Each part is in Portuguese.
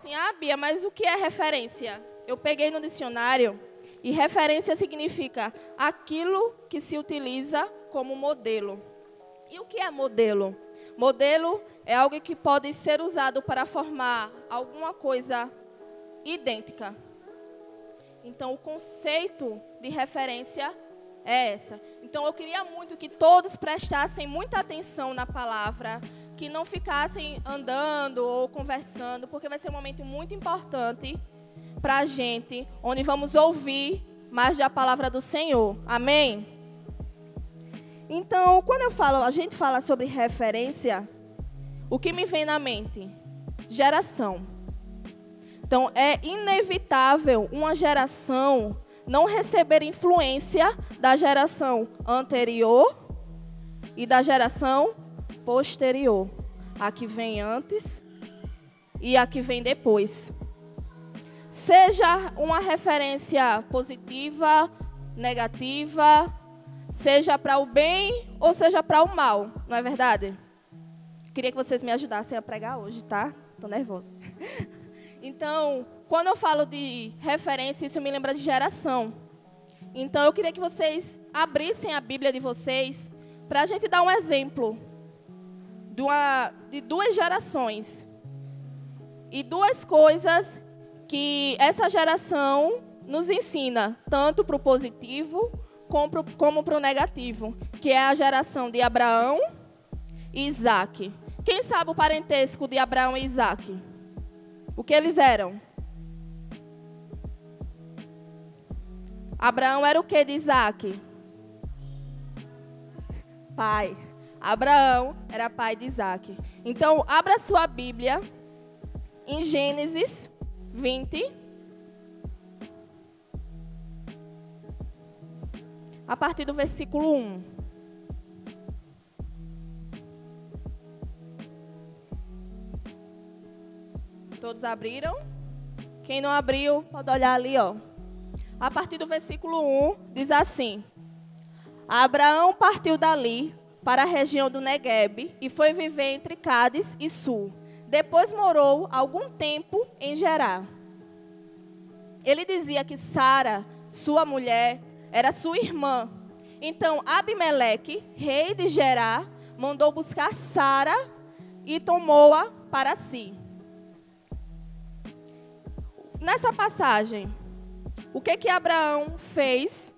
assim, ah, Bia, mas o que é referência? Eu peguei no dicionário e referência significa aquilo que se utiliza como modelo. E o que é modelo? Modelo é algo que pode ser usado para formar alguma coisa idêntica. Então, o conceito de referência é essa. Então, eu queria muito que todos prestassem muita atenção na palavra, que não ficassem andando ou conversando, porque vai ser um momento muito importante para a gente, onde vamos ouvir mais da palavra do Senhor. Amém? Então, quando eu falo, a gente fala sobre referência, o que me vem na mente? Geração. Então, é inevitável uma geração não receber influência da geração anterior e da geração posterior. A que vem antes e a que vem depois. Seja uma referência positiva, negativa, seja para o bem ou seja para o mal, não é verdade? Queria que vocês me ajudassem a pregar hoje, tá? Estou nervosa. Então, quando eu falo de referência, isso me lembra de geração. Então, eu queria que vocês abrissem a Bíblia de vocês para a gente dar um exemplo de, uma, de duas gerações e duas coisas que essa geração nos ensina, tanto para o positivo como para o negativo, que é a geração de Abraão e Isaac. Quem sabe o parentesco de Abraão e Isaac? O que eles eram? Abraão era o que de Isaac? Pai. Abraão era pai de Isaac. Então, abra sua Bíblia em Gênesis 20. A partir do versículo 1. Todos abriram? Quem não abriu, pode olhar ali, ó. A partir do versículo 1, diz assim: Abraão partiu dali para a região do Negueb e foi viver entre Cádiz e Sul depois morou algum tempo em Gerá. Ele dizia que Sara, sua mulher, era sua irmã. Então Abimeleque, rei de Gerá, mandou buscar Sara e tomou-a para si. Nessa passagem, o que que Abraão fez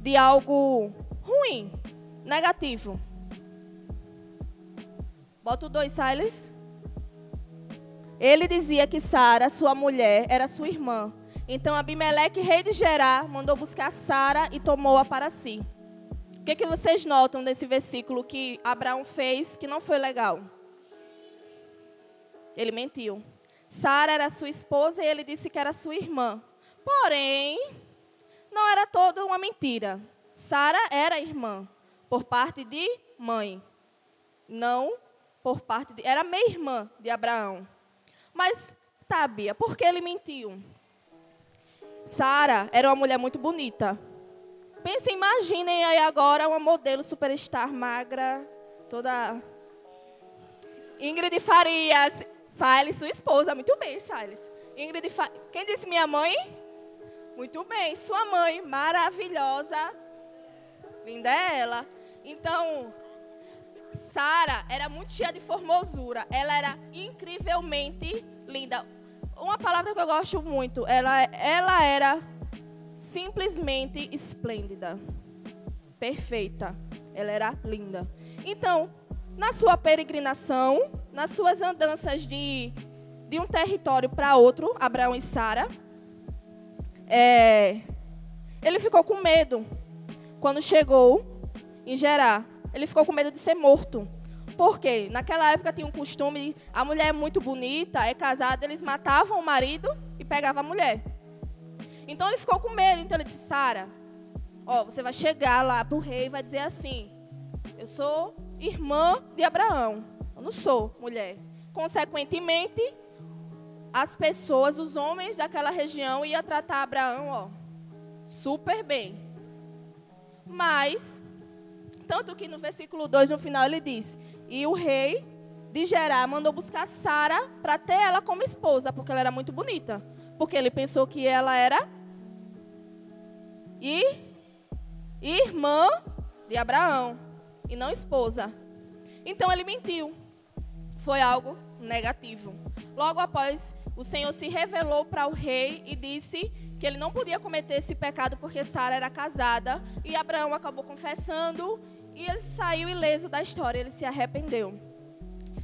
de algo ruim, negativo? Bota o dois, Silas. Ele dizia que Sara, sua mulher, era sua irmã. Então Abimeleque, rei de Gerá, mandou buscar Sara e tomou-a para si. O que, que vocês notam nesse versículo que Abraão fez que não foi legal? Ele mentiu. Sara era sua esposa e ele disse que era sua irmã. Porém, não era toda uma mentira. Sara era irmã, por parte de mãe. Não por parte de. Era meia-irmã de Abraão. Mas, tá, Bia, por que ele mentiu? Sara era uma mulher muito bonita. Pensem, imaginem aí agora uma modelo superstar magra, toda. Ingrid Farias. Silas, sua esposa. Muito bem, Silas. Ingrid Farias. Quem disse minha mãe? Muito bem. Sua mãe, maravilhosa. Linda é ela. Então, Sara era muito cheia de formosura. Ela era incrivelmente linda. Uma palavra que eu gosto muito, ela, ela era simplesmente esplêndida. Perfeita. Ela era linda. Então, na sua peregrinação, nas suas andanças de, de um território para outro, Abraão e Sara, é, ele ficou com medo quando chegou em Gerar ele ficou com medo de ser morto. Por quê? Naquela época tinha um costume, a mulher é muito bonita, é casada, eles matavam o marido e pegavam a mulher. Então ele ficou com medo, então ele disse, Sara, ó, você vai chegar lá para o rei e vai dizer assim, eu sou irmã de Abraão, eu não sou mulher. Consequentemente, as pessoas, os homens daquela região iam tratar Abraão, ó, super bem. Mas tanto que no versículo 2, no final, ele diz: E o rei de Gerar mandou buscar Sara para ter ela como esposa, porque ela era muito bonita. Porque ele pensou que ela era e irmã de Abraão e não esposa. Então ele mentiu. Foi algo negativo. Logo após, o Senhor se revelou para o rei e disse que ele não podia cometer esse pecado porque Sara era casada e Abraão acabou confessando e ele saiu ileso da história, ele se arrependeu.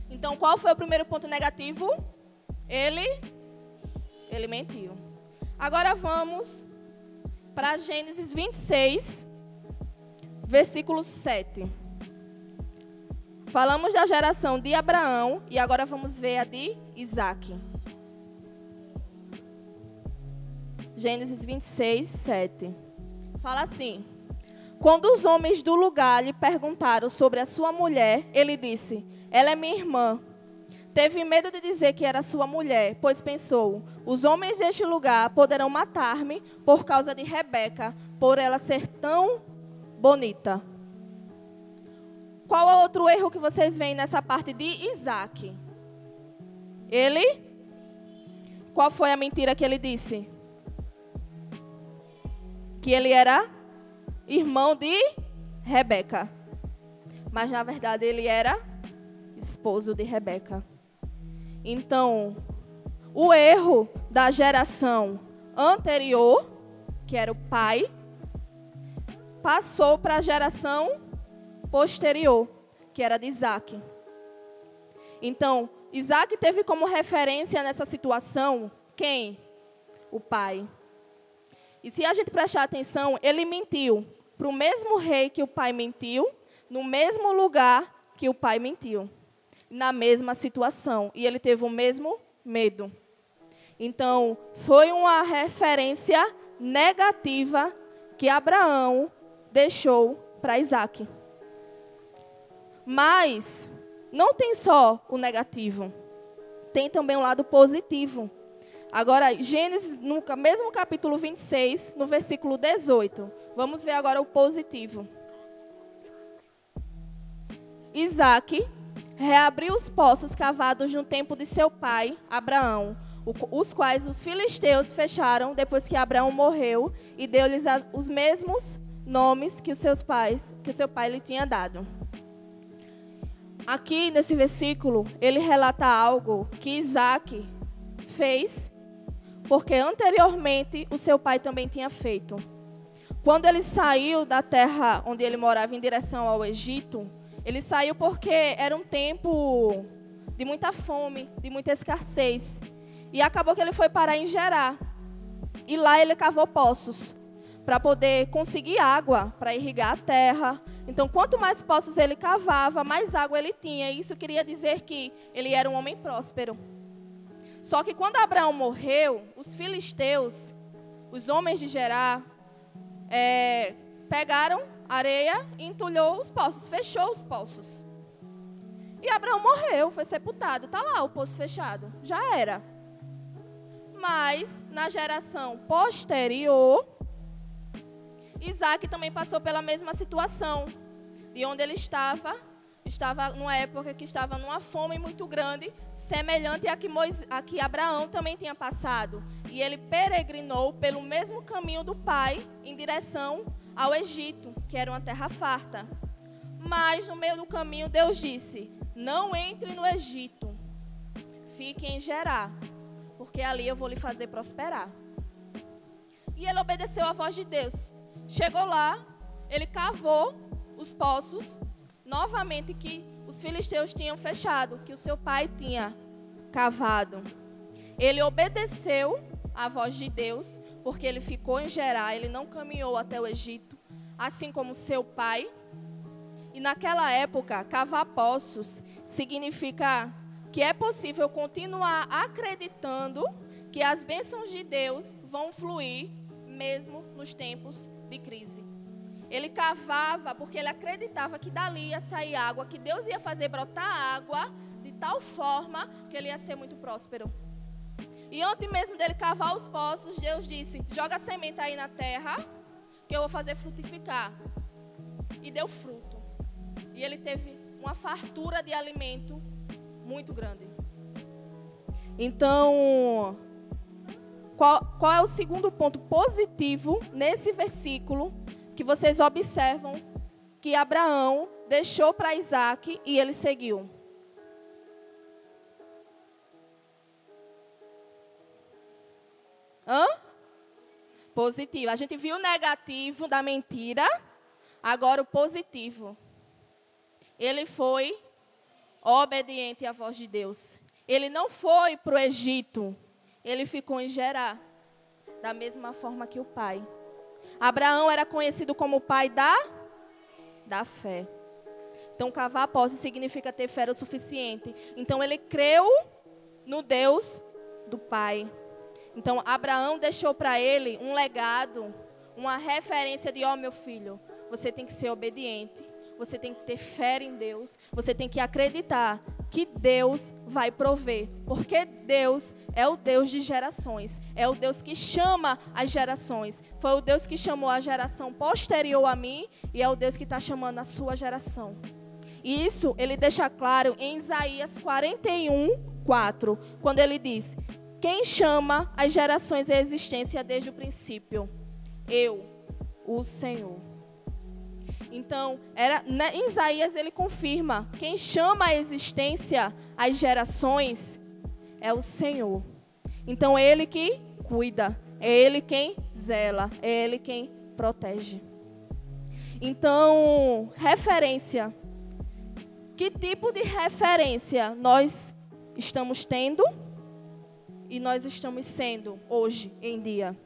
Então, qual foi o primeiro ponto negativo? Ele ele mentiu. Agora vamos para Gênesis 26, versículo 7. Falamos da geração de Abraão e agora vamos ver a de Isaac. Gênesis 26, 7. Fala assim: Quando os homens do lugar lhe perguntaram sobre a sua mulher, ele disse: Ela é minha irmã. Teve medo de dizer que era sua mulher, pois pensou: os homens deste lugar poderão matar-me por causa de Rebeca, por ela ser tão bonita. Qual é outro erro que vocês veem nessa parte de Isaac? Ele. Qual foi a mentira que ele disse? Que ele era irmão de Rebeca. Mas na verdade ele era esposo de Rebeca. Então, o erro da geração anterior, que era o pai, passou para a geração posterior, que era de Isaac. Então, Isaac teve como referência nessa situação quem? O pai. E se a gente prestar atenção, ele mentiu para o mesmo rei que o pai mentiu, no mesmo lugar que o pai mentiu na mesma situação e ele teve o mesmo medo. Então, foi uma referência negativa que Abraão deixou para Isaac. Mas não tem só o negativo, tem também um lado positivo. Agora, Gênesis, no mesmo capítulo 26, no versículo 18. Vamos ver agora o positivo. Isaac reabriu os poços cavados no tempo de seu pai, Abraão, os quais os filisteus fecharam depois que Abraão morreu e deu-lhes os mesmos nomes que os seus pais, que seu pai lhe tinha dado. Aqui nesse versículo, ele relata algo que Isaac fez, porque anteriormente o seu pai também tinha feito. Quando ele saiu da terra onde ele morava em direção ao Egito, ele saiu porque era um tempo de muita fome, de muita escassez. E acabou que ele foi parar em Gerar. E lá ele cavou poços para poder conseguir água para irrigar a terra. Então, quanto mais poços ele cavava, mais água ele tinha. E isso queria dizer que ele era um homem próspero. Só que quando Abraão morreu, os filisteus, os homens de Gerar, é, pegaram areia e entulhou os poços, fechou os poços. E Abraão morreu, foi sepultado. Está lá o poço fechado. Já era. Mas, na geração posterior, Isaac também passou pela mesma situação. De onde ele estava, estava numa época que estava numa fome muito grande, semelhante a que, Moisés, a que Abraão também tinha passado. E ele peregrinou pelo mesmo caminho do pai em direção ao Egito, que era uma terra farta. Mas no meio do caminho Deus disse: Não entre no Egito, fique em Gerar, porque ali eu vou lhe fazer prosperar. E ele obedeceu à voz de Deus. Chegou lá, ele cavou os poços novamente que os filisteus tinham fechado, que o seu pai tinha cavado. Ele obedeceu à voz de Deus porque ele ficou em Gerar, ele não caminhou até o Egito, assim como seu pai. E naquela época, cavar poços significa que é possível continuar acreditando que as bênçãos de Deus vão fluir mesmo nos tempos de crise. Ele cavava porque ele acreditava que dali ia sair água, que Deus ia fazer brotar água de tal forma que ele ia ser muito próspero. E antes mesmo dele cavar os poços, Deus disse: joga a semente aí na terra, que eu vou fazer frutificar. E deu fruto. E ele teve uma fartura de alimento Muito grande. Então, qual, qual é o segundo ponto positivo nesse versículo que vocês observam que Abraão deixou para Isaac e ele seguiu? Hã? Positivo. A gente viu o negativo da mentira, agora o positivo. Ele foi obediente à voz de Deus. Ele não foi para o Egito, ele ficou em Gerar, da mesma forma que o pai. Abraão era conhecido como o pai da, da fé. Então, cavar posse significa ter fé o suficiente. Então, ele creu no Deus do pai. Então, Abraão deixou para ele um legado, uma referência de: ó, oh, meu filho, você tem que ser obediente você tem que ter fé em Deus, você tem que acreditar que Deus vai prover, porque Deus é o Deus de gerações, é o Deus que chama as gerações. Foi o Deus que chamou a geração posterior a mim e é o Deus que está chamando a sua geração. E isso ele deixa claro em Isaías 41, 4, quando ele diz: Quem chama as gerações à existência desde o princípio? Eu, o Senhor. Então, era, né, em Isaías ele confirma: quem chama a existência as gerações é o Senhor. Então, é Ele que cuida, é Ele quem zela, é Ele quem protege. Então, referência. Que tipo de referência nós estamos tendo e nós estamos sendo hoje em dia?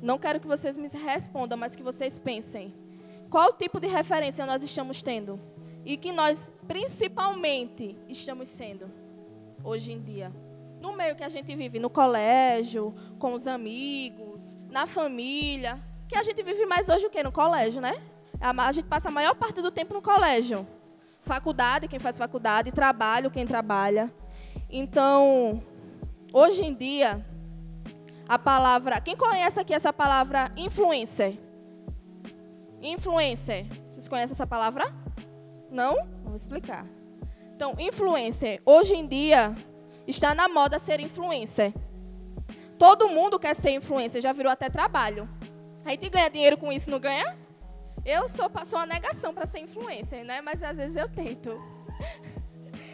Não quero que vocês me respondam, mas que vocês pensem. Qual tipo de referência nós estamos tendo? E que nós, principalmente, estamos sendo hoje em dia? No meio que a gente vive, no colégio, com os amigos, na família. Que a gente vive mais hoje o quê? No colégio, né? A gente passa a maior parte do tempo no colégio. Faculdade, quem faz faculdade, trabalho, quem trabalha. Então, hoje em dia, a palavra. Quem conhece aqui essa palavra influencer? Influencer. Vocês conhecem essa palavra? Não? Vou explicar. Então, influencer. Hoje em dia, está na moda ser influencer. Todo mundo quer ser influencer, já virou até trabalho. A gente ganha dinheiro com isso, não ganha? Eu sou, sou uma negação para ser influencer, né? Mas às vezes eu tento.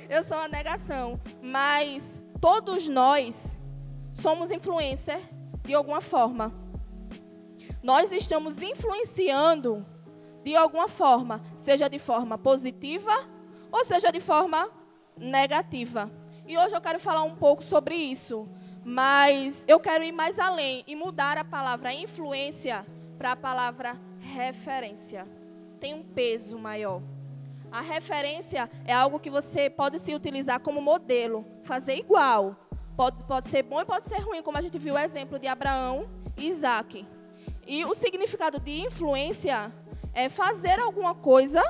Eu sou uma negação. Mas todos nós somos influencer de alguma forma. Nós estamos influenciando de alguma forma, seja de forma positiva ou seja de forma negativa. E hoje eu quero falar um pouco sobre isso, mas eu quero ir mais além e mudar a palavra influência para a palavra referência. Tem um peso maior. A referência é algo que você pode se utilizar como modelo, fazer igual, Pode, pode ser bom e pode ser ruim, como a gente viu o exemplo de Abraão e Isaac. E o significado de influência é fazer alguma coisa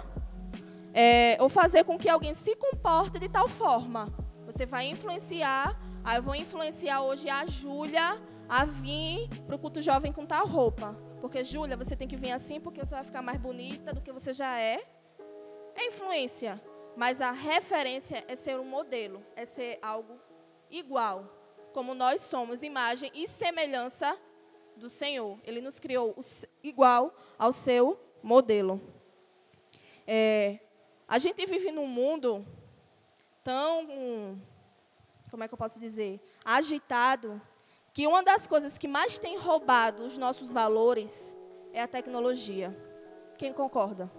é, ou fazer com que alguém se comporte de tal forma. Você vai influenciar, ah, eu vou influenciar hoje a Júlia a vir para o culto jovem com tal roupa. Porque, Júlia, você tem que vir assim porque você vai ficar mais bonita do que você já é. É influência. Mas a referência é ser um modelo, é ser algo igual, como nós somos imagem e semelhança do Senhor. Ele nos criou igual ao seu modelo. É, a gente vive num mundo tão, como é que eu posso dizer, agitado, que uma das coisas que mais tem roubado os nossos valores é a tecnologia. Quem concorda?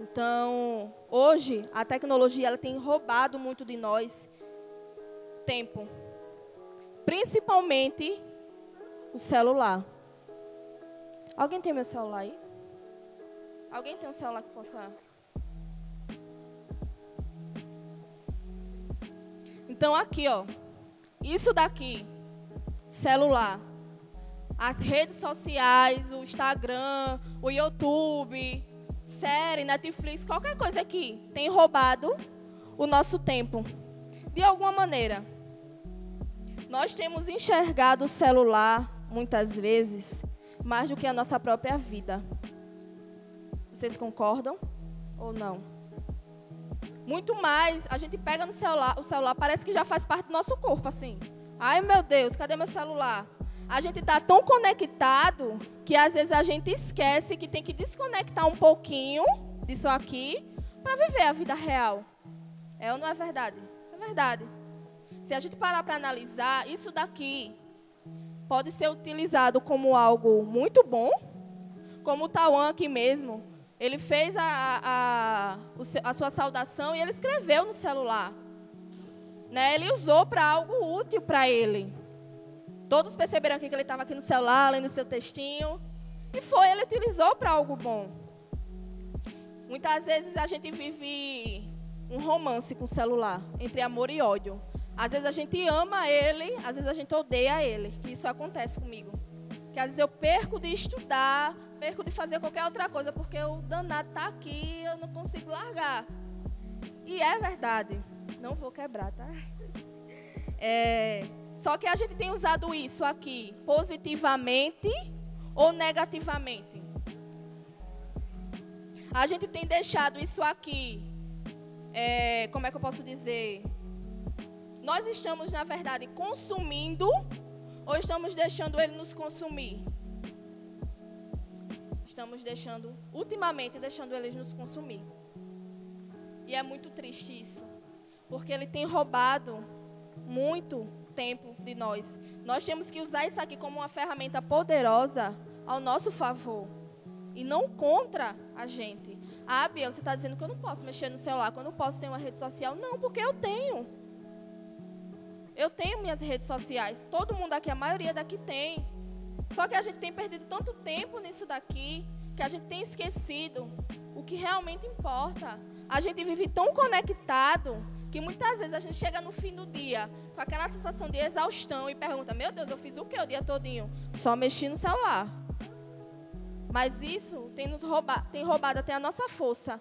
Então, hoje, a tecnologia ela tem roubado muito de nós tempo. Principalmente o celular. Alguém tem meu celular aí? Alguém tem um celular que possa. Então, aqui, ó. Isso daqui, celular. As redes sociais, o Instagram, o YouTube, série, Netflix, qualquer coisa aqui tem roubado o nosso tempo. De alguma maneira. Nós temos enxergado o celular, muitas vezes, mais do que a nossa própria vida. Vocês concordam ou não? Muito mais, a gente pega no celular, o celular parece que já faz parte do nosso corpo, assim. Ai, meu Deus, cadê meu celular? A gente está tão conectado que às vezes a gente esquece que tem que desconectar um pouquinho disso aqui para viver a vida real. É ou não é verdade? É verdade. Se a gente parar para analisar, isso daqui pode ser utilizado como algo muito bom, como o Tauan aqui mesmo. Ele fez a, a, a sua saudação e ele escreveu no celular. Né? Ele usou para algo útil para ele. Todos perceberam que ele estava aqui no celular, lendo seu textinho. E foi, ele utilizou para algo bom. Muitas vezes a gente vive um romance com o celular, entre amor e ódio. Às vezes a gente ama ele, às vezes a gente odeia ele, que isso acontece comigo. Que às vezes eu perco de estudar, perco de fazer qualquer outra coisa, porque o danado está aqui, eu não consigo largar. E é verdade. Não vou quebrar, tá? É, só que a gente tem usado isso aqui positivamente ou negativamente. A gente tem deixado isso aqui, é, como é que eu posso dizer? Nós estamos, na verdade, consumindo ou estamos deixando ele nos consumir? Estamos deixando, ultimamente, deixando eles nos consumir. E é muito triste isso, porque ele tem roubado muito tempo de nós. Nós temos que usar isso aqui como uma ferramenta poderosa ao nosso favor e não contra a gente. Ah, Bia, você está dizendo que eu não posso mexer no celular, que eu não posso ter uma rede social. Não, porque eu tenho. Eu tenho minhas redes sociais. Todo mundo aqui, a maioria daqui tem. Só que a gente tem perdido tanto tempo nisso daqui que a gente tem esquecido o que realmente importa. A gente vive tão conectado que muitas vezes a gente chega no fim do dia com aquela sensação de exaustão e pergunta: Meu Deus, eu fiz o que o dia todinho? Só mexi no celular. Mas isso tem nos roubado, tem roubado até a nossa força.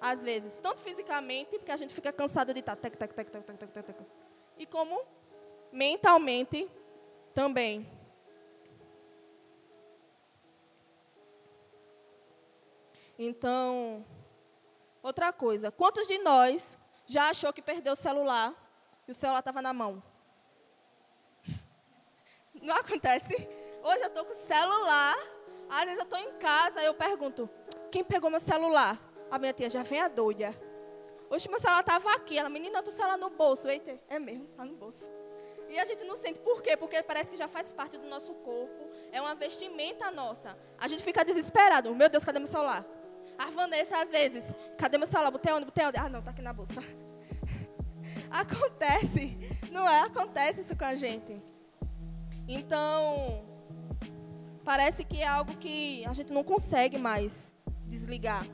Às vezes, tanto fisicamente, porque a gente fica cansado de estar tec, tec, e como mentalmente também. Então, outra coisa, quantos de nós já achou que perdeu o celular e o celular estava na mão? Não acontece? Hoje eu estou com celular, às vezes eu estou em casa eu pergunto, quem pegou meu celular? A minha tia já vem a doida. Hoje meu celular estava aqui, ela, menina, o celular no bolso. Eita, é mesmo, está no bolso. E a gente não sente por quê? Porque parece que já faz parte do nosso corpo, é uma vestimenta nossa. A gente fica desesperado, meu Deus, cadê meu celular? A Vanessa, às vezes, cadê meu celular? Botei onde? Botei onde? Ah, não, tá aqui na bolsa. Acontece, não é? Acontece isso com a gente. Então, parece que é algo que a gente não consegue mais desligar.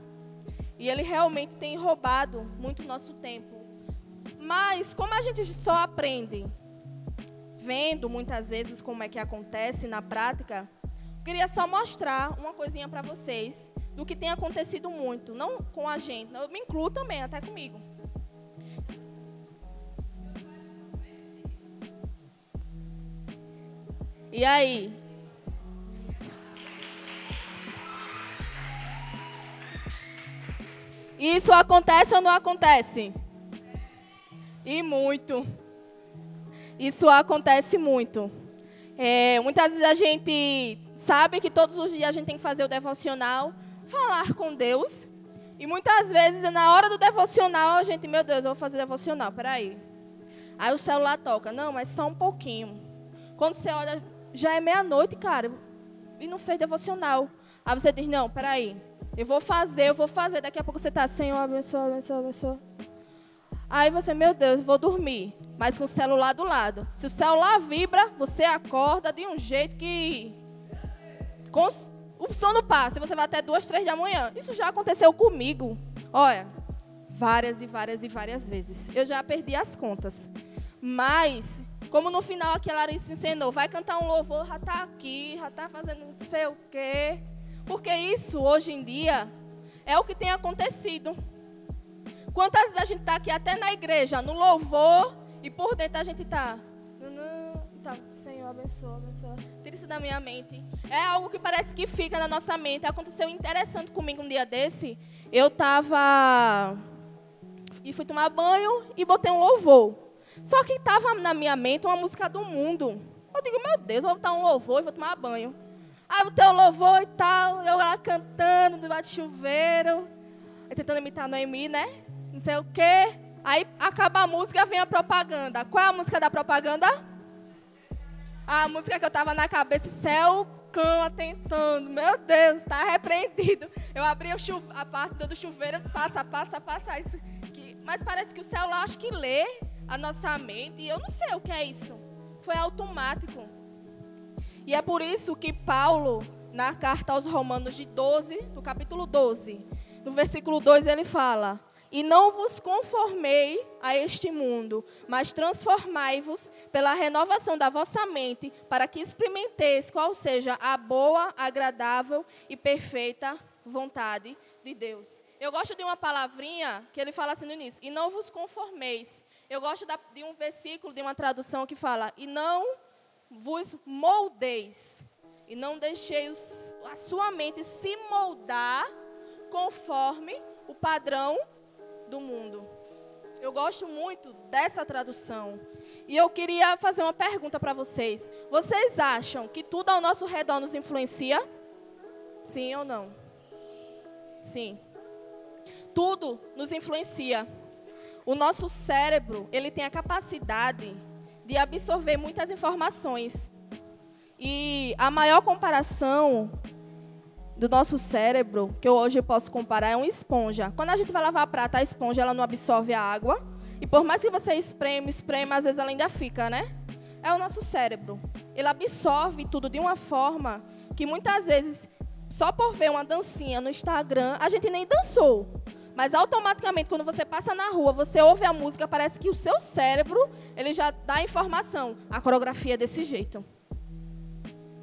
E ele realmente tem roubado muito nosso tempo. Mas, como a gente só aprende vendo muitas vezes como é que acontece na prática, queria só mostrar uma coisinha para vocês do que tem acontecido muito, não com a gente, eu me incluo também, até comigo. E aí? Isso acontece ou não acontece? E muito. Isso acontece muito. É, muitas vezes a gente sabe que todos os dias a gente tem que fazer o devocional, falar com Deus. E muitas vezes, na hora do devocional, a gente, meu Deus, eu vou fazer devocional, peraí. Aí o celular toca, não, mas só um pouquinho. Quando você olha, já é meia-noite, cara, e não fez devocional. Aí você diz, não, peraí, eu vou fazer, eu vou fazer. Daqui a pouco você está, Senhor, abençoa, abençoa, abençoa. Aí você, meu Deus, vou dormir, mas com o celular do lado. Se o celular vibra, você acorda de um jeito que... Com o sono passa e você vai até duas, três da manhã. Isso já aconteceu comigo. Olha, várias e várias e várias vezes. Eu já perdi as contas. Mas, como no final aqui a Larissa ensinou, vai cantar um louvor, já está aqui, já está fazendo não sei o quê. Porque isso, hoje em dia, é o que tem acontecido. Quantas vezes a gente está aqui até na igreja, no louvor, e por dentro a gente está Tá, Senhor, abençoa, abençoa. Tira isso da minha mente. É algo que parece que fica na nossa mente. Aconteceu interessante comigo um dia desse. Eu estava e fui tomar banho e botei um louvor. Só que estava na minha mente uma música do mundo. Eu digo, meu Deus, vou botar um louvor e vou tomar banho. Aí o teu louvor e tal, eu lá cantando debaixo de chuveiro, tentando imitar Noemi, né? Não sei o quê. Aí acaba a música, vem a propaganda. Qual é a música da propaganda? A música que eu tava na cabeça, céu, cão atentando. Meu Deus, está repreendido. Eu abri a parte do chuveiro, passa, passa, passa. Isso, mas parece que o céu lá acho que lê a nossa mente. E eu não sei o que é isso. Foi automático. E é por isso que Paulo, na carta aos Romanos de 12, no capítulo 12, no versículo 2, ele fala: E não vos conformei a este mundo, mas transformai-vos pela renovação da vossa mente, para que experimenteis qual seja a boa, agradável e perfeita vontade de Deus. Eu gosto de uma palavrinha que ele fala assim no início: E não vos conformeis. Eu gosto de um versículo, de uma tradução que fala: E não vos moldeis e não deixeis a sua mente se moldar conforme o padrão do mundo. Eu gosto muito dessa tradução. E eu queria fazer uma pergunta para vocês. Vocês acham que tudo ao nosso redor nos influencia? Sim ou não? Sim. Tudo nos influencia. O nosso cérebro, ele tem a capacidade de absorver muitas informações. E a maior comparação do nosso cérebro, que eu hoje posso comparar, é uma esponja. Quando a gente vai lavar a prata, a esponja ela não absorve a água. E por mais que você espreme, espreme, às vezes ela ainda fica, né? É o nosso cérebro. Ele absorve tudo de uma forma que muitas vezes, só por ver uma dancinha no Instagram, a gente nem dançou. Mas automaticamente, quando você passa na rua, você ouve a música, parece que o seu cérebro, ele já dá a informação. A coreografia é desse jeito.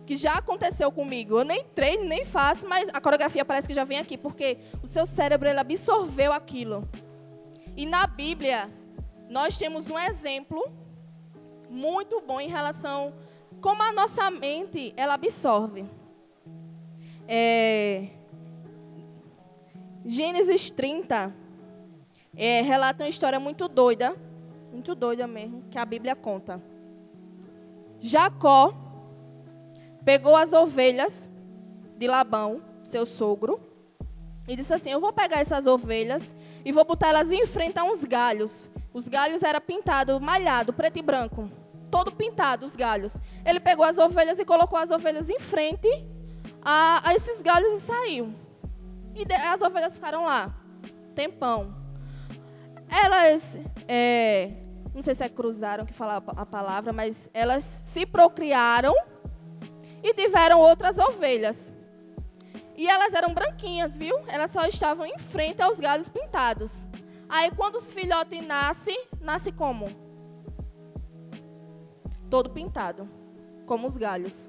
Que já aconteceu comigo. Eu nem treino, nem faço, mas a coreografia parece que já vem aqui, porque o seu cérebro ele absorveu aquilo. E na Bíblia, nós temos um exemplo muito bom em relação como a nossa mente ela absorve. É, Gênesis 30 é, relata uma história muito doida, muito doida mesmo, que a Bíblia conta. Jacó pegou as ovelhas de Labão, seu sogro, e disse assim: Eu vou pegar essas ovelhas e vou botar elas em frente a uns galhos. Os galhos eram pintados, malhado, preto e branco, todo pintado os galhos. Ele pegou as ovelhas e colocou as ovelhas em frente a, a esses galhos e saiu. E as ovelhas ficaram lá, tempão. Elas, é, não sei se é cruzaram que fala a palavra, mas elas se procriaram e tiveram outras ovelhas. E elas eram branquinhas, viu? Elas só estavam em frente aos galhos pintados. Aí quando os filhotes nascem, nasce como? Todo pintado, como os galhos.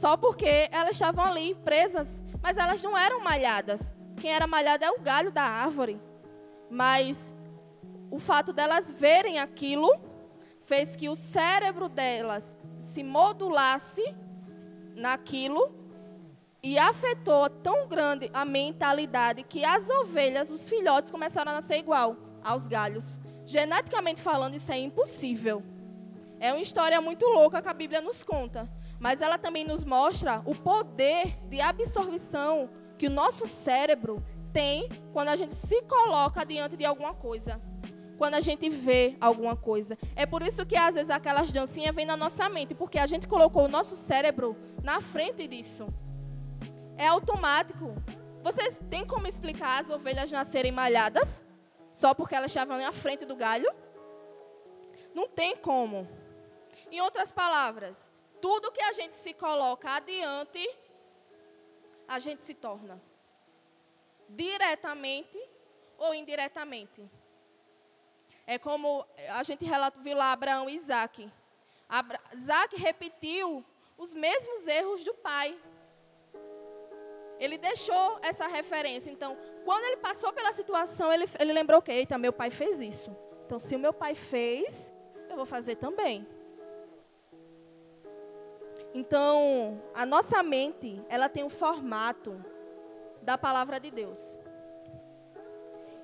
Só porque elas estavam ali presas mas elas não eram malhadas. Quem era malhada é o galho da árvore. Mas o fato delas verem aquilo fez que o cérebro delas se modulasse naquilo e afetou tão grande a mentalidade que as ovelhas, os filhotes, começaram a nascer igual aos galhos. Geneticamente falando, isso é impossível. É uma história muito louca que a Bíblia nos conta mas ela também nos mostra o poder de absorção que o nosso cérebro tem quando a gente se coloca diante de alguma coisa. Quando a gente vê alguma coisa. É por isso que às vezes aquelas dancinhas vêm na nossa mente, porque a gente colocou o nosso cérebro na frente disso. É automático. Vocês têm como explicar as ovelhas nascerem malhadas só porque elas estavam na frente do galho? Não tem como. Em outras palavras, tudo que a gente se coloca adiante, a gente se torna. Diretamente ou indiretamente. É como a gente relata, viu lá Abraão e Isaac. Abra, Isaac repetiu os mesmos erros do pai. Ele deixou essa referência. Então, quando ele passou pela situação, ele, ele lembrou que, eita, meu pai fez isso. Então, se o meu pai fez, eu vou fazer também. Então, a nossa mente, ela tem o formato da palavra de Deus.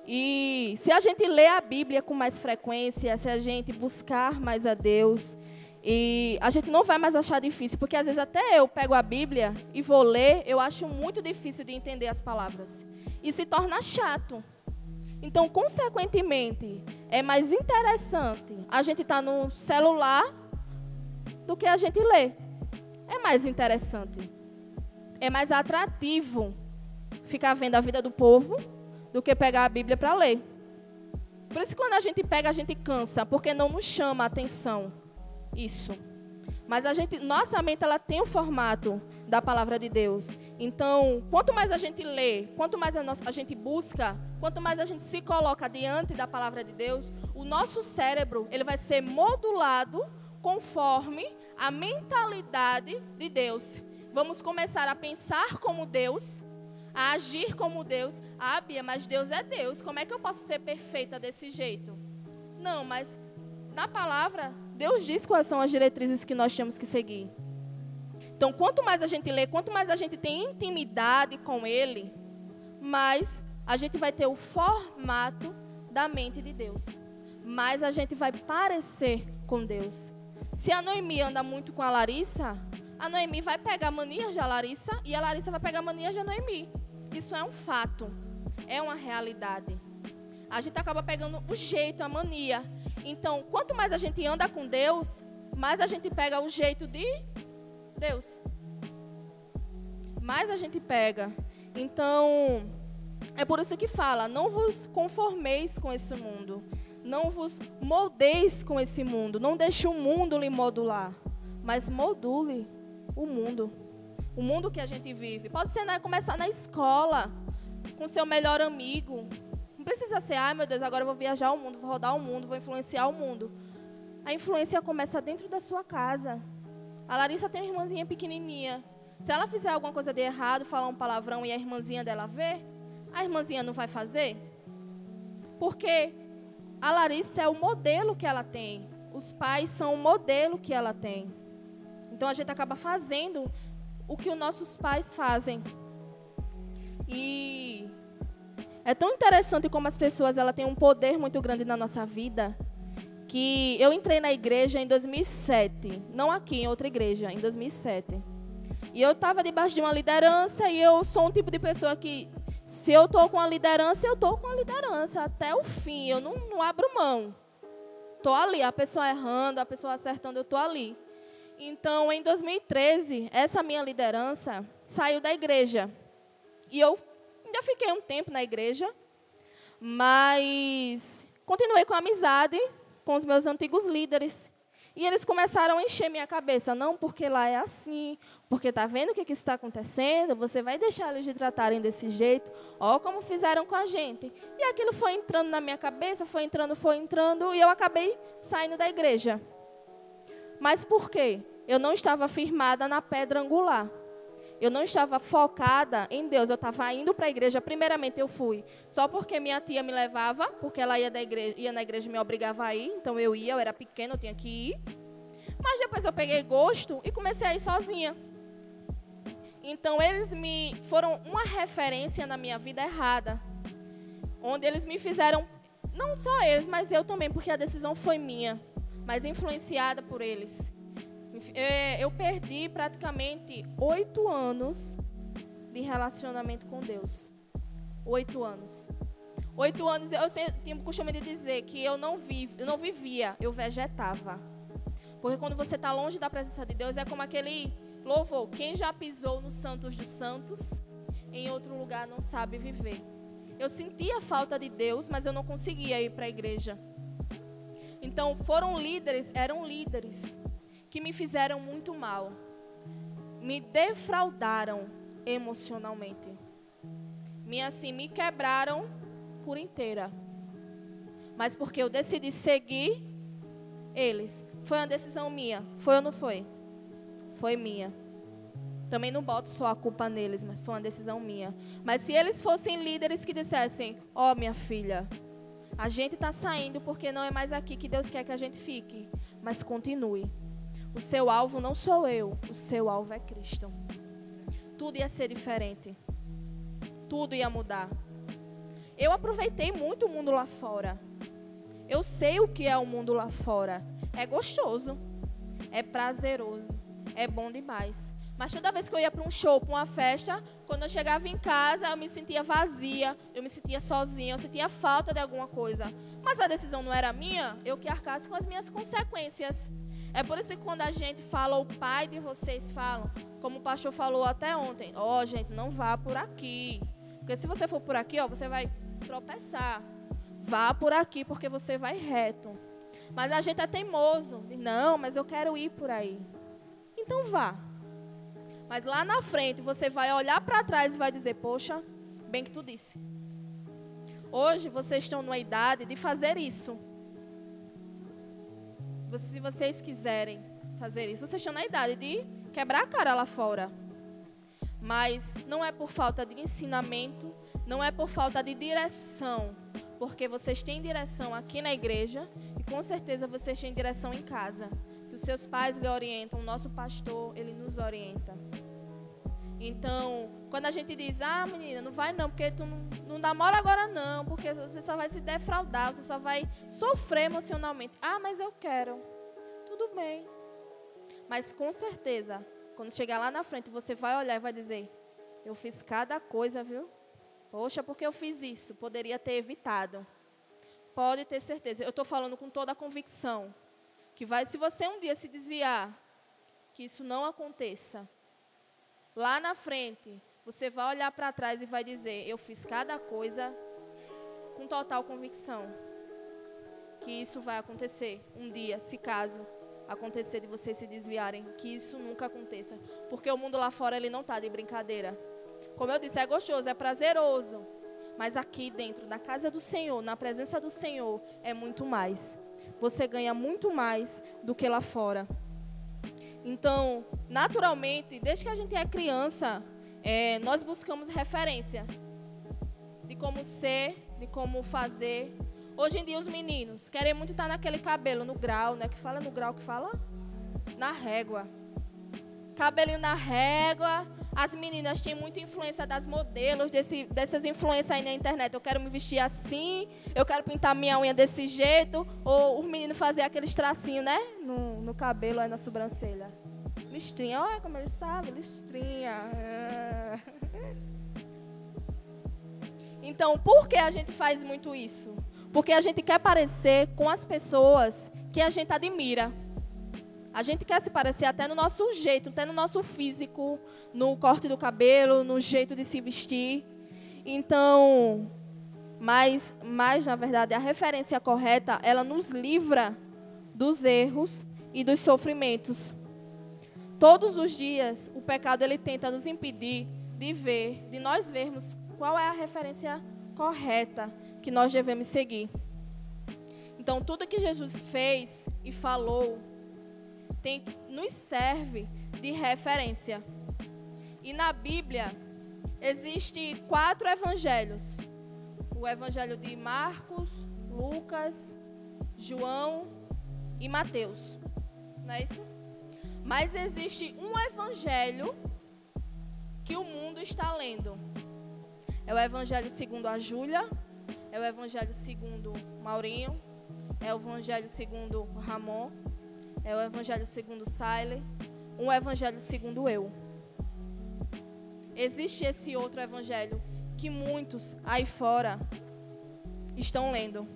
E se a gente lê a Bíblia com mais frequência, se a gente buscar mais a Deus, e a gente não vai mais achar difícil, porque às vezes até eu pego a Bíblia e vou ler, eu acho muito difícil de entender as palavras. E se torna chato. Então, consequentemente, é mais interessante a gente estar tá no celular do que a gente ler. É mais interessante. É mais atrativo ficar vendo a vida do povo do que pegar a Bíblia para ler. Por isso, quando a gente pega, a gente cansa, porque não nos chama a atenção isso. Mas a gente, nossa mente ela tem o formato da palavra de Deus. Então, quanto mais a gente lê, quanto mais a, nossa, a gente busca, quanto mais a gente se coloca diante da palavra de Deus, o nosso cérebro ele vai ser modulado conforme a mentalidade de Deus. Vamos começar a pensar como Deus, a agir como Deus. Ah, Bia, mas Deus é Deus. Como é que eu posso ser perfeita desse jeito? Não, mas na palavra Deus diz quais são as diretrizes que nós temos que seguir. Então, quanto mais a gente lê, quanto mais a gente tem intimidade com Ele, mais a gente vai ter o formato da mente de Deus. Mais a gente vai parecer com Deus. Se a Noemi anda muito com a Larissa, a Noemi vai pegar manias da Larissa e a Larissa vai pegar manias da Noemi. Isso é um fato, é uma realidade. A gente acaba pegando o jeito, a mania. Então, quanto mais a gente anda com Deus, mais a gente pega o jeito de Deus. Mais a gente pega. Então, é por isso que fala: não vos conformeis com esse mundo. Não vos moldeis com esse mundo. Não deixe o mundo lhe modular. Mas module o mundo. O mundo que a gente vive. Pode ser né, começar na escola, com seu melhor amigo, não precisa ser, ai meu Deus, agora eu vou viajar o mundo, vou rodar o mundo, vou influenciar o mundo. A influência começa dentro da sua casa. A Larissa tem uma irmãzinha pequenininha. Se ela fizer alguma coisa de errado, falar um palavrão e a irmãzinha dela ver, a irmãzinha não vai fazer? Porque a Larissa é o modelo que ela tem. Os pais são o modelo que ela tem. Então a gente acaba fazendo o que os nossos pais fazem. E é tão interessante como as pessoas ela têm um poder muito grande na nossa vida, que eu entrei na igreja em 2007, não aqui, em outra igreja, em 2007. E eu estava debaixo de uma liderança e eu sou um tipo de pessoa que, se eu estou com a liderança, eu estou com a liderança até o fim, eu não, não abro mão. Estou ali, a pessoa errando, a pessoa acertando, eu estou ali. Então, em 2013, essa minha liderança saiu da igreja. E eu Ainda fiquei um tempo na igreja, mas continuei com a amizade com os meus antigos líderes. E eles começaram a encher minha cabeça. Não, porque lá é assim. Porque está vendo o que, que está acontecendo? Você vai deixar eles de tratarem desse jeito? Ó, como fizeram com a gente. E aquilo foi entrando na minha cabeça, foi entrando, foi entrando. E eu acabei saindo da igreja. Mas por quê? Eu não estava firmada na pedra angular. Eu não estava focada em Deus. Eu estava indo para a igreja. Primeiramente, eu fui só porque minha tia me levava, porque ela ia, da igreja, ia na igreja e me obrigava a ir. Então, eu ia, eu era pequena, eu tinha que ir. Mas depois eu peguei gosto e comecei a ir sozinha. Então, eles me foram uma referência na minha vida errada. Onde eles me fizeram, não só eles, mas eu também, porque a decisão foi minha, mas influenciada por eles. É, eu perdi praticamente oito anos de relacionamento com Deus. Oito anos. Oito anos, eu tinha o costume de dizer que eu não, eu não vivia, eu vegetava. Porque quando você está longe da presença de Deus, é como aquele louvor. Quem já pisou nos Santos dos Santos, em outro lugar não sabe viver. Eu sentia falta de Deus, mas eu não conseguia ir para a igreja. Então, foram líderes, eram líderes que me fizeram muito mal, me defraudaram emocionalmente, me assim me quebraram por inteira. Mas porque eu decidi seguir eles, foi uma decisão minha, foi ou não foi? Foi minha. Também não boto só a culpa neles, mas foi uma decisão minha. Mas se eles fossem líderes que dissessem: Ó, oh, minha filha, a gente está saindo porque não é mais aqui que Deus quer que a gente fique, mas continue. O seu alvo não sou eu, o seu alvo é Cristo. Tudo ia ser diferente. Tudo ia mudar. eu aproveitei muito o mundo lá fora. Eu sei o que é o mundo lá fora. É gostoso, é prazeroso, é bom demais. Mas toda vez que eu ia para um show, para uma festa, quando eu chegava em casa, eu me sentia vazia, eu me sentia sozinha, eu sentia falta de alguma coisa. Mas a decisão não era minha, eu que arcasse com as minhas consequências. É por isso que quando a gente fala, o pai de vocês falam, como o pastor falou até ontem, ó, oh, gente, não vá por aqui. Porque se você for por aqui, ó, você vai tropeçar. Vá por aqui porque você vai reto. Mas a gente é teimoso. Não, mas eu quero ir por aí. Então vá. Mas lá na frente você vai olhar para trás e vai dizer: Poxa, bem que tu disse. Hoje vocês estão numa idade de fazer isso. Se vocês quiserem fazer isso, vocês estão na idade de quebrar a cara lá fora. Mas não é por falta de ensinamento, não é por falta de direção, porque vocês têm direção aqui na igreja e com certeza vocês têm direção em casa. Que os seus pais lhe orientam, o nosso pastor, ele nos orienta. Então, quando a gente diz, ah, menina, não vai não, porque tu não, não namora agora não, porque você só vai se defraudar, você só vai sofrer emocionalmente. Ah, mas eu quero. Tudo bem. Mas com certeza, quando chegar lá na frente, você vai olhar e vai dizer, eu fiz cada coisa, viu? Poxa, porque eu fiz isso? Poderia ter evitado. Pode ter certeza. Eu estou falando com toda a convicção que vai, se você um dia se desviar, que isso não aconteça. Lá na frente, você vai olhar para trás e vai dizer: Eu fiz cada coisa com total convicção. Que isso vai acontecer um dia, se caso acontecer de vocês se desviarem. Que isso nunca aconteça. Porque o mundo lá fora ele não está de brincadeira. Como eu disse, é gostoso, é prazeroso. Mas aqui dentro da casa do Senhor, na presença do Senhor, é muito mais. Você ganha muito mais do que lá fora. Então, naturalmente, desde que a gente é criança, é, nós buscamos referência de como ser, de como fazer. Hoje em dia, os meninos querem muito estar naquele cabelo, no grau, né? Que fala no grau, que fala na régua. Cabelinho na régua, as meninas têm muita influência das modelos, desse, dessas influências aí na internet. Eu quero me vestir assim, eu quero pintar minha unha desse jeito. Ou os meninos fazer aqueles tracinhos, né? No, no cabelo, aí na sobrancelha. Listrinha, olha como ele sabe, listrinha. Então, por que a gente faz muito isso? Porque a gente quer parecer com as pessoas que a gente admira. A gente quer se parecer até no nosso jeito, até no nosso físico, no corte do cabelo, no jeito de se vestir. Então, mas, mas na verdade, a referência correta, ela nos livra dos erros e dos sofrimentos. Todos os dias, o pecado ele tenta nos impedir de ver, de nós vermos qual é a referência correta que nós devemos seguir. Então, tudo que Jesus fez e falou tem, nos serve de referência. E na Bíblia existe quatro evangelhos: o evangelho de Marcos, Lucas, João e Mateus. Não é isso? Mas existe um evangelho que o mundo está lendo. É o evangelho segundo a Júlia, é o evangelho segundo Maurinho, é o evangelho segundo Ramon é o Evangelho segundo Siley, um Evangelho segundo eu. Existe esse outro Evangelho que muitos aí fora estão lendo.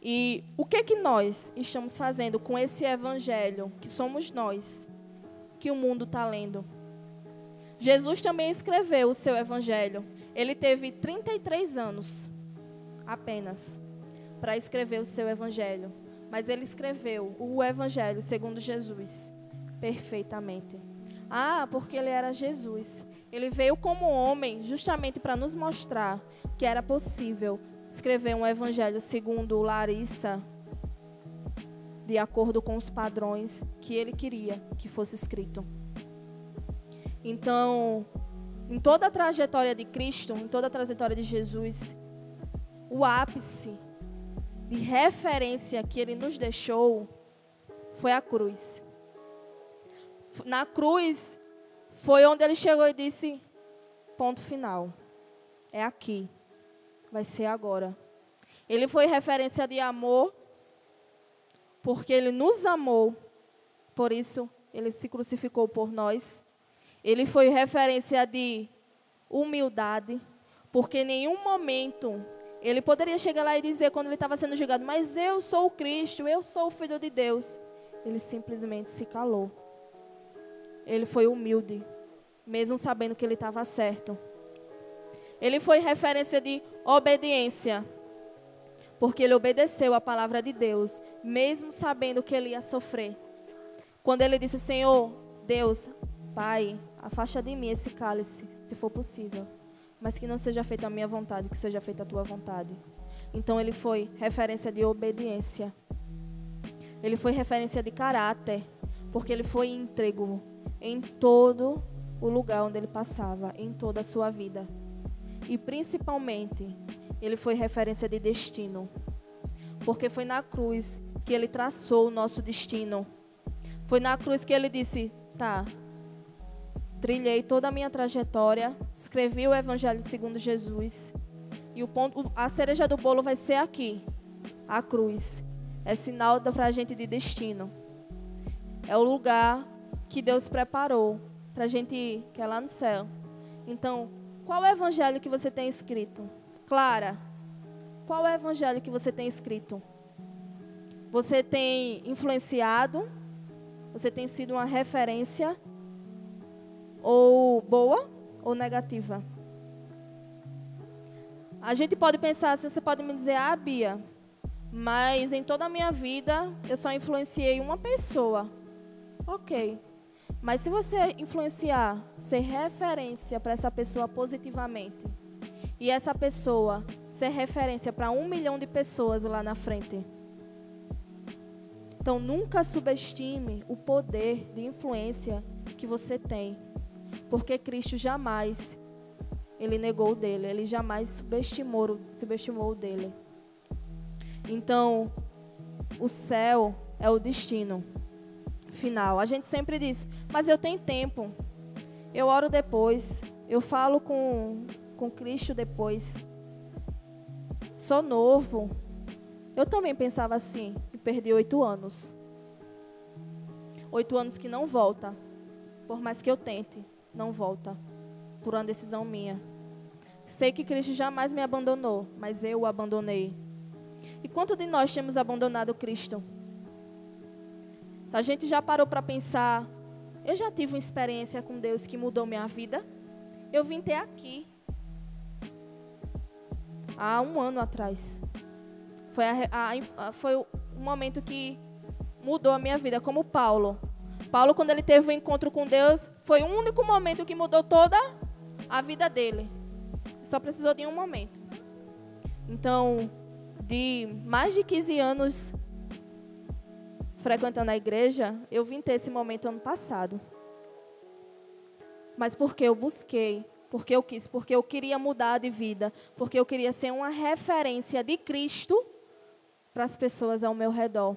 E o que que nós estamos fazendo com esse Evangelho que somos nós, que o mundo está lendo? Jesus também escreveu o seu Evangelho. Ele teve 33 anos apenas para escrever o seu Evangelho mas ele escreveu o Evangelho segundo Jesus perfeitamente. Ah, porque ele era Jesus. Ele veio como homem justamente para nos mostrar que era possível escrever um evangelho segundo Larissa, de acordo com os padrões que ele queria que fosse escrito. Então, em toda a trajetória de Cristo, em toda a trajetória de Jesus, o ápice de referência que ele nos deixou foi a cruz. Na cruz foi onde ele chegou e disse: ponto final. É aqui. vai ser agora. Ele foi referência de amor, porque ele nos amou, por isso ele se crucificou por nós. Ele foi referência de humildade, porque em nenhum momento ele poderia chegar lá e dizer, quando ele estava sendo julgado, mas eu sou o Cristo, eu sou o Filho de Deus. Ele simplesmente se calou. Ele foi humilde, mesmo sabendo que ele estava certo. Ele foi referência de obediência, porque ele obedeceu a palavra de Deus, mesmo sabendo que ele ia sofrer. Quando ele disse: Senhor, Deus, Pai, afasta de mim esse cálice, se for possível, mas que não seja feita a minha vontade, que seja feita a tua vontade. Então ele foi referência de obediência. Ele foi referência de caráter, porque ele foi íntegro em todo o lugar onde ele passava, em toda a sua vida. E principalmente, ele foi referência de destino. Porque foi na cruz que ele traçou o nosso destino. Foi na cruz que ele disse: tá, trilhei toda a minha trajetória, escrevi o Evangelho segundo Jesus. E o ponto, a cereja do bolo vai ser aqui, a cruz. É sinal para a gente de destino. É o lugar que Deus preparou para a gente ir, que é lá no céu. Então, qual é o evangelho que você tem escrito? Clara, qual é o evangelho que você tem escrito? Você tem influenciado? Você tem sido uma referência ou boa ou negativa? A gente pode pensar assim, você pode me dizer, ah, Bia, mas em toda a minha vida eu só influenciei uma pessoa. Ok. Mas se você influenciar, ser referência para essa pessoa positivamente, e essa pessoa ser referência para um milhão de pessoas lá na frente. Então, nunca subestime o poder de influência que você tem. Porque Cristo jamais, ele negou o dele, ele jamais subestimou, subestimou o dele. Então, o céu é o destino final. A gente sempre diz, mas eu tenho tempo. Eu oro depois. Eu falo com, com Cristo depois. Sou novo. Eu também pensava assim e perdi oito anos. Oito anos que não volta. Por mais que eu tente, não volta. Por uma decisão minha. Sei que Cristo jamais me abandonou, mas eu o abandonei. E quanto de nós temos abandonado Cristo? A gente já parou para pensar, eu já tive uma experiência com Deus que mudou minha vida? Eu vim ter aqui. Há um ano atrás. Foi, a, a, foi o momento que mudou a minha vida, como Paulo. Paulo, quando ele teve o um encontro com Deus, foi o único momento que mudou toda a vida dele. Só precisou de um momento. Então, de mais de 15 anos frequentando a igreja, eu vim ter esse momento ano passado. Mas porque eu busquei, porque eu quis, porque eu queria mudar de vida, porque eu queria ser uma referência de Cristo para as pessoas ao meu redor.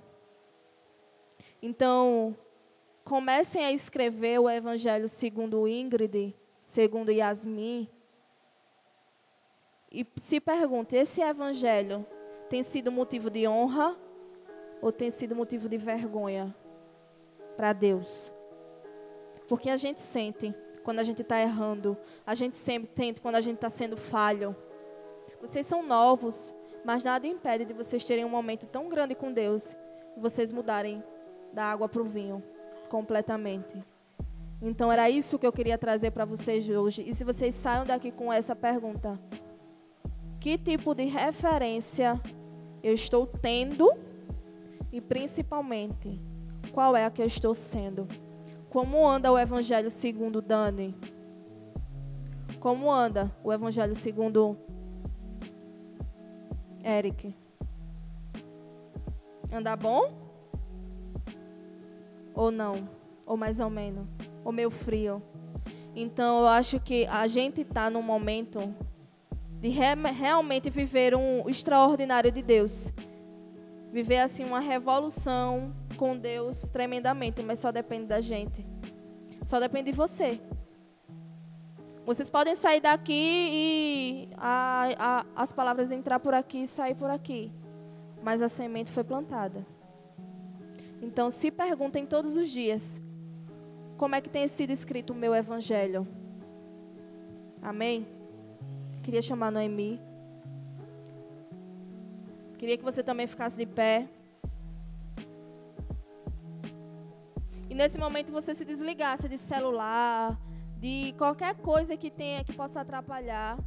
Então, comecem a escrever o Evangelho segundo Ingrid, segundo Yasmin, e se pergunte: esse Evangelho tem sido motivo de honra ou tem sido motivo de vergonha para Deus? Porque a gente sente quando a gente está errando, a gente sempre tenta quando a gente está sendo falho. Vocês são novos, mas nada impede de vocês terem um momento tão grande com Deus e vocês mudarem da água para o vinho completamente. Então era isso que eu queria trazer para vocês hoje. E se vocês saiam daqui com essa pergunta: que tipo de referência eu estou tendo e principalmente, qual é a que eu estou sendo? Como anda o Evangelho segundo Dani? Como anda o Evangelho segundo Eric? Anda bom? Ou não? Ou mais ou menos? Ou meio frio? Então, eu acho que a gente está num momento de re realmente viver um extraordinário de Deus viver assim uma revolução com Deus tremendamente, mas só depende da gente. Só depende de você. Vocês podem sair daqui e a, a, as palavras entrar por aqui e sair por aqui. Mas a semente foi plantada. Então se perguntem todos os dias: como é que tem sido escrito o meu evangelho? Amém? Queria chamar Noemi. Queria que você também ficasse de pé. E nesse momento você se desligasse de celular, de qualquer coisa que tenha que possa atrapalhar.